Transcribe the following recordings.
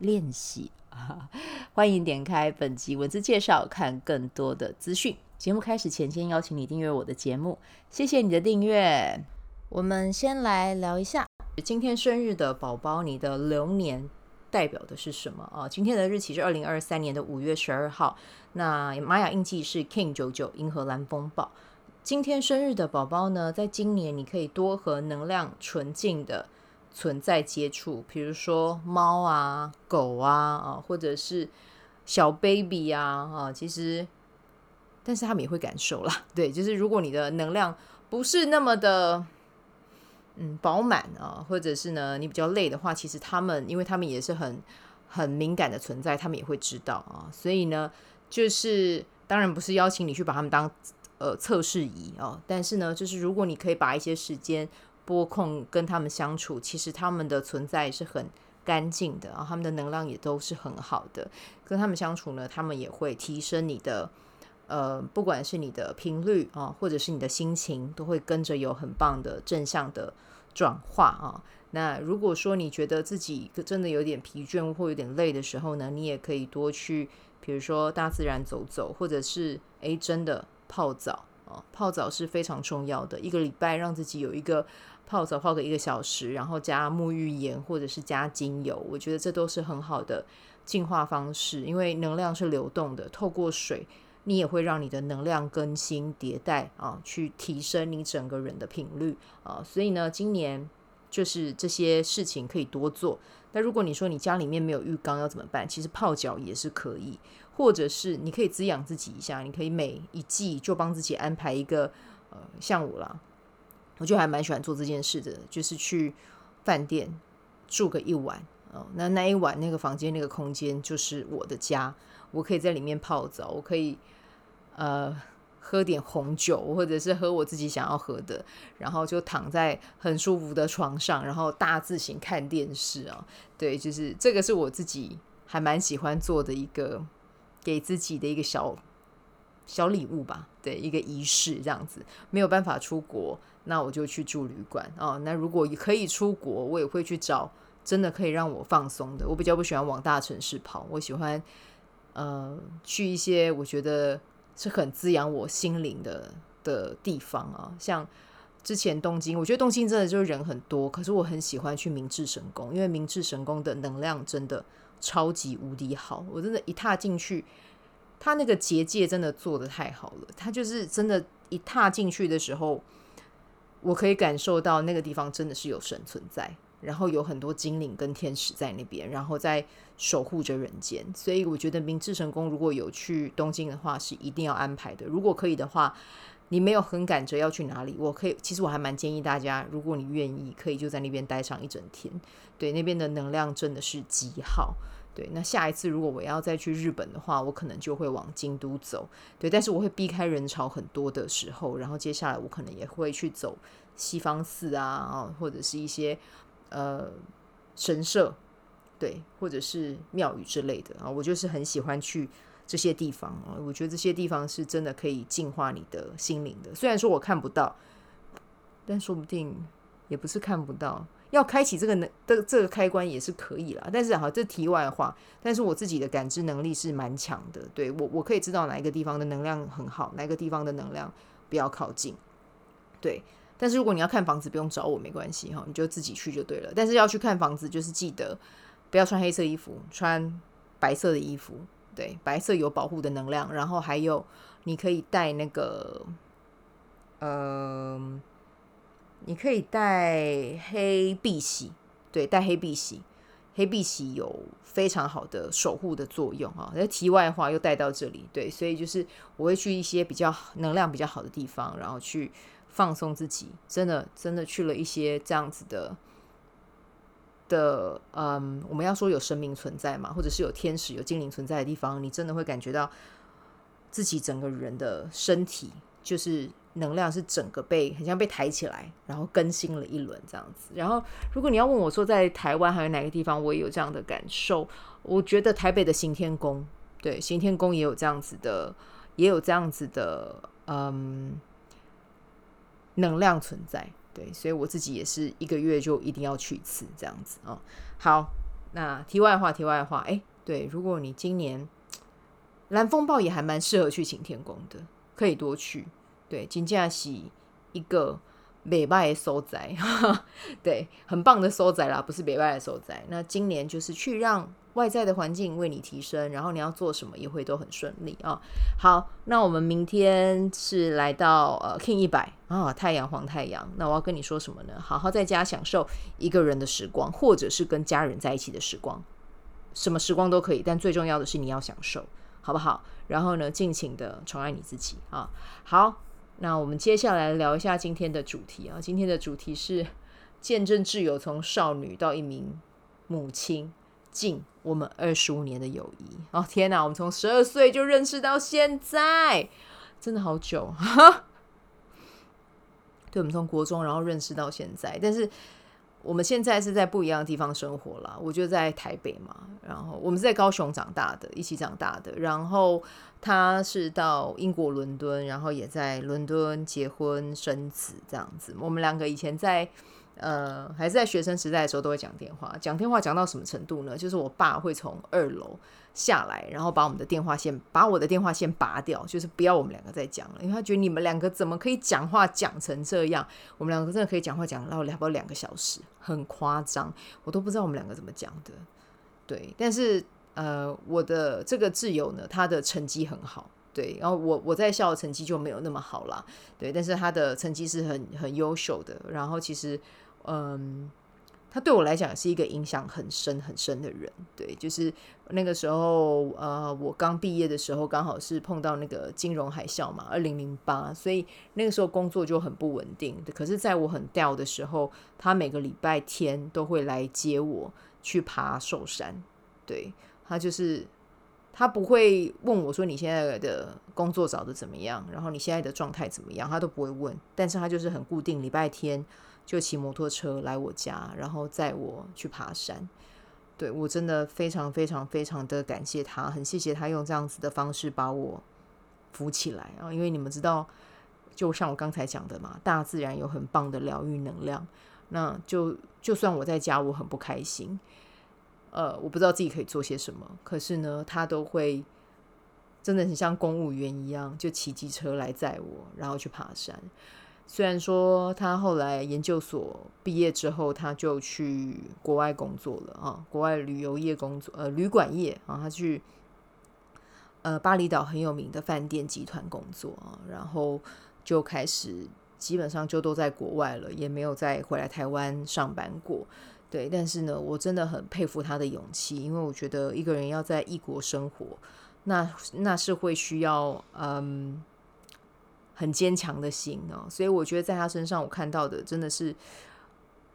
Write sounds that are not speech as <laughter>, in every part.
练习啊，欢迎点开本集文字介绍，看更多的资讯。节目开始前，先邀请你订阅我的节目，谢谢你的订阅。我们先来聊一下今天生日的宝宝，你的流年代表的是什么啊？今天的日期是二零二三年的五月十二号，那玛雅印记是 King 九九银河蓝风暴。今天生日的宝宝呢，在今年你可以多和能量纯净的。存在接触，比如说猫啊、狗啊啊，或者是小 baby 啊啊，其实，但是他们也会感受啦。对，就是如果你的能量不是那么的嗯饱满啊，或者是呢你比较累的话，其实他们因为他们也是很很敏感的存在，他们也会知道啊。所以呢，就是当然不是邀请你去把他们当呃测试仪啊，但是呢，就是如果你可以把一些时间。播控跟他们相处，其实他们的存在是很干净的啊，他们的能量也都是很好的。跟他们相处呢，他们也会提升你的呃，不管是你的频率啊，或者是你的心情，都会跟着有很棒的正向的转化啊。那如果说你觉得自己真的有点疲倦或有点累的时候呢，你也可以多去，比如说大自然走走，或者是诶，真的泡澡泡澡是非常重要的。一个礼拜让自己有一个。泡澡泡个一个小时，然后加沐浴盐或者是加精油，我觉得这都是很好的净化方式。因为能量是流动的，透过水，你也会让你的能量更新迭代啊，去提升你整个人的频率啊。所以呢，今年就是这些事情可以多做。那如果你说你家里面没有浴缸要怎么办？其实泡脚也是可以，或者是你可以滋养自己一下，你可以每一季就帮自己安排一个呃，像我啦。我就还蛮喜欢做这件事的，就是去饭店住个一晚哦。那那一晚那个房间那个空间就是我的家，我可以在里面泡澡，我可以呃喝点红酒，或者是喝我自己想要喝的，然后就躺在很舒服的床上，然后大字型看电视啊。对，就是这个是我自己还蛮喜欢做的一个给自己的一个小小礼物吧，对，一个仪式这样子。没有办法出国。那我就去住旅馆哦。那如果可以出国，我也会去找真的可以让我放松的。我比较不喜欢往大城市跑，我喜欢呃去一些我觉得是很滋养我心灵的的地方啊。像之前东京，我觉得东京真的就是人很多，可是我很喜欢去明治神宫，因为明治神宫的能量真的超级无敌好。我真的，一踏进去，它那个结界真的做得太好了。它就是真的，一踏进去的时候。我可以感受到那个地方真的是有神存在，然后有很多精灵跟天使在那边，然后在守护着人间。所以我觉得明治神宫如果有去东京的话，是一定要安排的。如果可以的话，你没有很赶着要去哪里，我可以，其实我还蛮建议大家，如果你愿意，可以就在那边待上一整天。对，那边的能量真的是极好。对，那下一次如果我要再去日本的话，我可能就会往京都走。对，但是我会避开人潮很多的时候，然后接下来我可能也会去走西方寺啊，或者是一些呃神社，对，或者是庙宇之类的啊。我就是很喜欢去这些地方啊，我觉得这些地方是真的可以净化你的心灵的。虽然说我看不到，但说不定也不是看不到。要开启这个能的这个开关也是可以啦，但是好，这题外话。但是我自己的感知能力是蛮强的，对，我我可以知道哪一个地方的能量很好，哪一个地方的能量不要靠近。对，但是如果你要看房子，不用找我没关系哈，你就自己去就对了。但是要去看房子，就是记得不要穿黑色衣服，穿白色的衣服。对，白色有保护的能量，然后还有你可以带那个，呃。你可以带黑碧玺，对，带黑碧玺，黑碧玺有非常好的守护的作用啊。那题外话又带到这里，对，所以就是我会去一些比较能量比较好的地方，然后去放松自己。真的，真的去了一些这样子的的，嗯，我们要说有生命存在嘛，或者是有天使、有精灵存在的地方，你真的会感觉到自己整个人的身体就是能量是整个被很像被抬起来，然后更新了一轮这样子。然后，如果你要问我说在台湾还有哪个地方我也有这样的感受，我觉得台北的行天宫，对，行天宫也有这样子的，也有这样子的，嗯，能量存在。对，所以我自己也是一个月就一定要去一次这样子、哦。好，那题外话，题外话，哎，对，如果你今年蓝风暴也还蛮适合去擎天宫的，可以多去。对，金价喜一个美拜的所在，<laughs> 对，很棒的所在啦，不是美拜的所在。那今年就是去让。外在的环境为你提升，然后你要做什么也会都很顺利啊、好，那我们明天是来到呃 King 一百啊，太阳黄太阳。那我要跟你说什么呢？好好在家享受一个人的时光，或者是跟家人在一起的时光，什么时光都可以。但最重要的是你要享受，好不好？然后呢，尽情的宠爱你自己啊。好，那我们接下来聊一下今天的主题啊。今天的主题是见证挚友从少女到一名母亲。近我们二十五年的友谊哦，天哪！我们从十二岁就认识到现在，真的好久。<laughs> 对，我们从国中然后认识到现在，但是我们现在是在不一样的地方生活了。我就在台北嘛，然后我们是在高雄长大的，一起长大的。然后他是到英国伦敦，然后也在伦敦结婚生子这样子。我们两个以前在。呃，还是在学生时代的时候都会讲电话，讲电话讲到什么程度呢？就是我爸会从二楼下来，然后把我们的电话线，把我的电话线拔掉，就是不要我们两个再讲了，因为他觉得你们两个怎么可以讲话讲成这样？我们两个真的可以讲话讲到差不多两个小时，很夸张，我都不知道我们两个怎么讲的。对，但是呃，我的这个挚友呢，他的成绩很好，对，然后我我在校的成绩就没有那么好啦，对，但是他的成绩是很很优秀的，然后其实。嗯，他对我来讲是一个影响很深很深的人。对，就是那个时候，呃，我刚毕业的时候，刚好是碰到那个金融海啸嘛，二零零八，所以那个时候工作就很不稳定。可是，在我很掉的时候，他每个礼拜天都会来接我去爬寿山。对，他就是他不会问我说，你现在的工作找得怎么样，然后你现在的状态怎么样，他都不会问。但是他就是很固定，礼拜天。就骑摩托车来我家，然后载我去爬山。对，我真的非常非常非常的感谢他，很谢谢他用这样子的方式把我扶起来啊！因为你们知道，就像我刚才讲的嘛，大自然有很棒的疗愈能量。那就就算我在家我很不开心，呃，我不知道自己可以做些什么，可是呢，他都会真的很像公务员一样，就骑机车来载我，然后去爬山。虽然说他后来研究所毕业之后，他就去国外工作了啊，国外旅游业工作，呃，旅馆业啊，他去呃巴厘岛很有名的饭店集团工作啊，然后就开始基本上就都在国外了，也没有再回来台湾上班过。对，但是呢，我真的很佩服他的勇气，因为我觉得一个人要在异国生活，那那是会需要嗯。很坚强的心哦，所以我觉得在他身上，我看到的真的是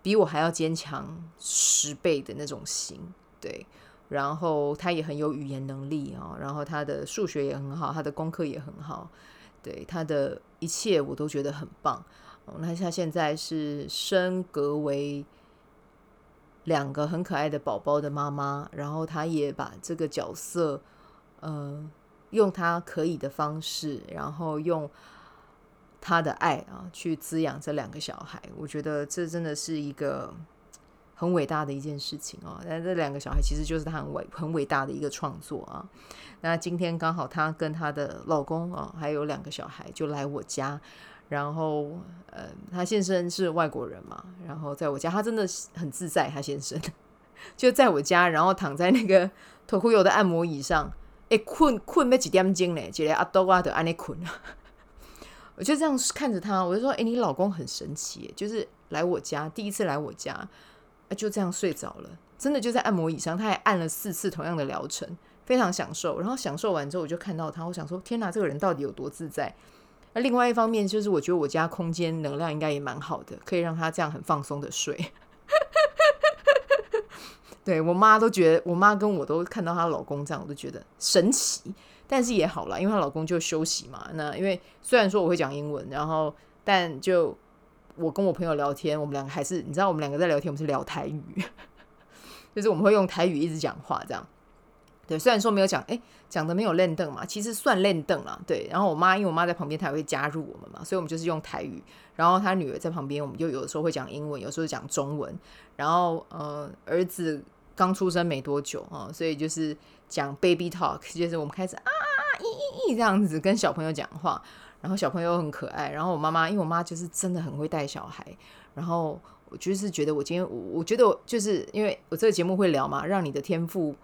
比我还要坚强十倍的那种心。对，然后他也很有语言能力啊，然后他的数学也很好，他的功课也很好，对，他的一切我都觉得很棒。那他现在是升格为两个很可爱的宝宝的妈妈，然后他也把这个角色，呃，用他可以的方式，然后用。他的爱啊，去滋养这两个小孩，我觉得这真的是一个很伟大的一件事情哦。但这两个小孩其实就是他很伟很伟大的一个创作啊。那今天刚好她跟她的老公啊，还有两个小孩就来我家，然后呃，他先生是外国人嘛，然后在我家，他真的很自在。他先生 <laughs> 就在我家，然后躺在那个托库有的按摩椅上，哎，困困没几点钟呢，起来阿多啊的安尼困。<laughs> 我就这样看着他，我就说：“哎、你老公很神奇，就是来我家第一次来我家，就这样睡着了，真的就在按摩椅上，他还按了四次同样的疗程，非常享受。然后享受完之后，我就看到他，我想说：天哪，这个人到底有多自在？那另外一方面就是，我觉得我家空间能量应该也蛮好的，可以让他这样很放松的睡。<laughs> 对，我妈都觉得，我妈跟我都看到她老公这样，我都觉得神奇。但是也好啦，因为她老公就休息嘛。那因为虽然说我会讲英文，然后但就我跟我朋友聊天，我们两个还是你知道，我们两个在聊天，我们是聊台语，<laughs> 就是我们会用台语一直讲话这样。对，虽然说没有讲，哎，讲的没有练凳嘛，其实算练凳啦。对，然后我妈因为我妈在旁边，她也会加入我们嘛，所以我们就是用台语。然后她女儿在旁边，我们就有的时候会讲英文，有时候讲中文。然后呃，儿子刚出生没多久啊，所以就是讲 baby talk，就是我们开始啊啊啊咦咦咦这样子跟小朋友讲话。然后小朋友很可爱。然后我妈妈，因为我妈就是真的很会带小孩。然后我就是觉得我今天，我我觉得我就是因为我这个节目会聊嘛，让你的天赋。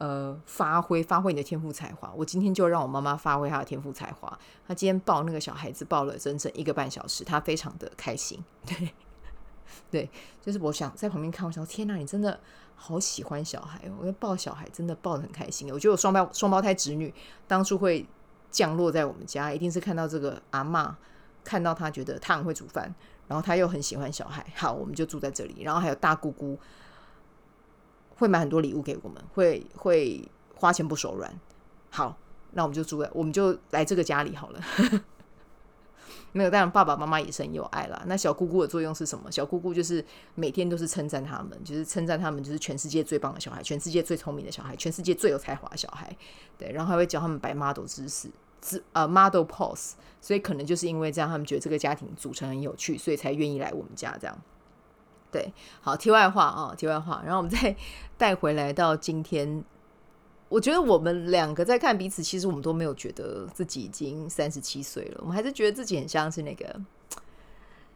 呃，发挥发挥你的天赋才华。我今天就让我妈妈发挥她的天赋才华。她今天抱那个小孩子抱了整整一个半小时，她非常的开心。<laughs> 对，对，就是我想在旁边看，我想天哪，你真的好喜欢小孩哦！我要抱小孩真的抱得很开心。我觉得我双胞双胞胎侄女当初会降落在我们家，一定是看到这个阿嬷，看到她觉得她很会煮饭，然后她又很喜欢小孩。好，我们就住在这里，然后还有大姑姑。会买很多礼物给我们，会会花钱不手软。好，那我们就住在，我们就来这个家里好了。<laughs> 没有当然，爸爸妈妈也是很有爱啦。那小姑姑的作用是什么？小姑姑就是每天都是称赞他们，就是称赞他们就是全世界最棒的小孩，全世界最聪明的小孩，全世界最有才华的小孩。对，然后还会教他们摆 model 姿势，姿呃 model pose。所以可能就是因为这样，他们觉得这个家庭组成很有趣，所以才愿意来我们家这样。对，好，题外话啊，题外话，然后我们再 <laughs> 带回来到今天，我觉得我们两个在看彼此，其实我们都没有觉得自己已经三十七岁了，我们还是觉得自己很像是那个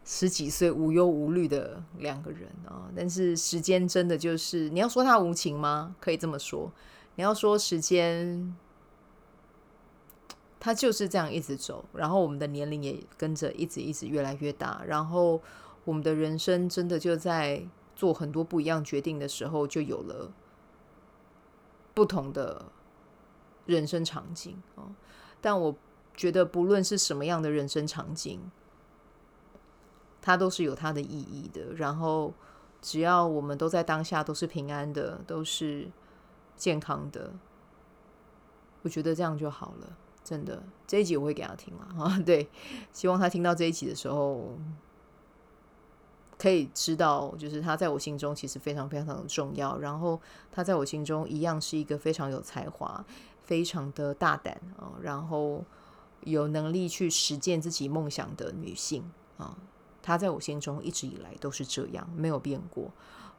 十几岁无忧无虑的两个人啊。但是时间真的就是，你要说他无情吗？可以这么说。你要说时间，他就是这样一直走，然后我们的年龄也跟着一直一直越来越大，然后。我们的人生真的就在做很多不一样决定的时候，就有了不同的人生场景哦。但我觉得，不论是什么样的人生场景，它都是有它的意义的。然后，只要我们都在当下，都是平安的，都是健康的，我觉得这样就好了。真的，这一集我会给他听了啊。对，希望他听到这一集的时候。可以知道，就是他在我心中其实非常非常的重要。然后他在我心中一样是一个非常有才华、非常的大胆啊，然后有能力去实践自己梦想的女性啊。他在我心中一直以来都是这样，没有变过。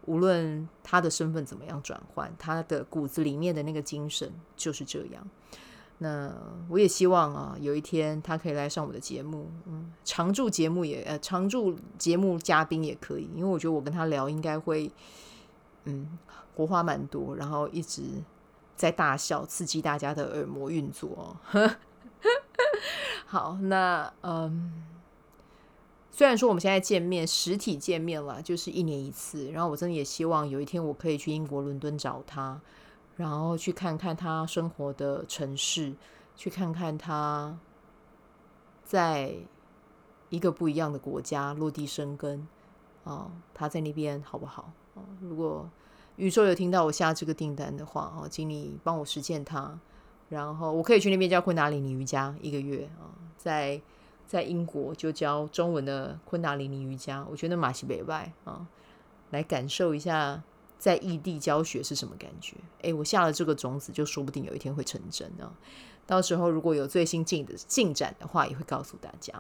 无论他的身份怎么样转换，他的骨子里面的那个精神就是这样。那我也希望啊，有一天他可以来上我的节目，嗯，常驻节目也呃，常驻节目嘉宾也可以，因为我觉得我跟他聊应该会，嗯，火花蛮多，然后一直在大笑，刺激大家的耳膜运作。<laughs> 好，那嗯，虽然说我们现在见面实体见面了，就是一年一次，然后我真的也希望有一天我可以去英国伦敦找他。然后去看看他生活的城市，去看看他在一个不一样的国家落地生根啊，他在那边好不好？如果宇宙有听到我下这个订单的话啊，请你帮我实现它，然后我可以去那边教昆达里尼瑜伽一个月啊，在在英国就教中文的昆达里尼瑜伽，我觉得马西北外啊，来感受一下。在异地教学是什么感觉？诶，我下了这个种子，就说不定有一天会成真呢。到时候如果有最新进的进展的话，也会告诉大家。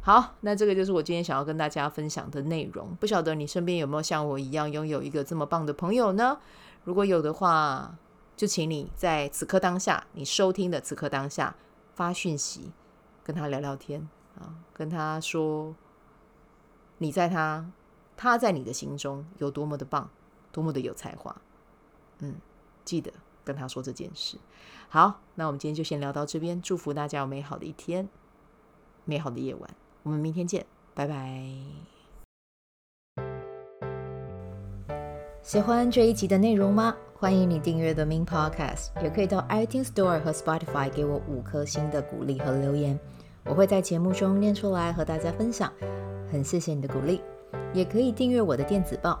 好，那这个就是我今天想要跟大家分享的内容。不晓得你身边有没有像我一样拥有一个这么棒的朋友呢？如果有的话，就请你在此刻当下，你收听的此刻当下发讯息，跟他聊聊天啊，跟他说你在他，他在你的心中有多么的棒。多么的有才华，嗯，记得跟他说这件事。好，那我们今天就先聊到这边，祝福大家有美好的一天，美好的夜晚，我们明天见，拜拜。喜欢这一集的内容吗？欢迎你订阅 The Min Podcast，也可以到 iTunes Store 和 Spotify 给我五颗星的鼓励和留言，我会在节目中念出来和大家分享。很谢谢你的鼓励，也可以订阅我的电子报。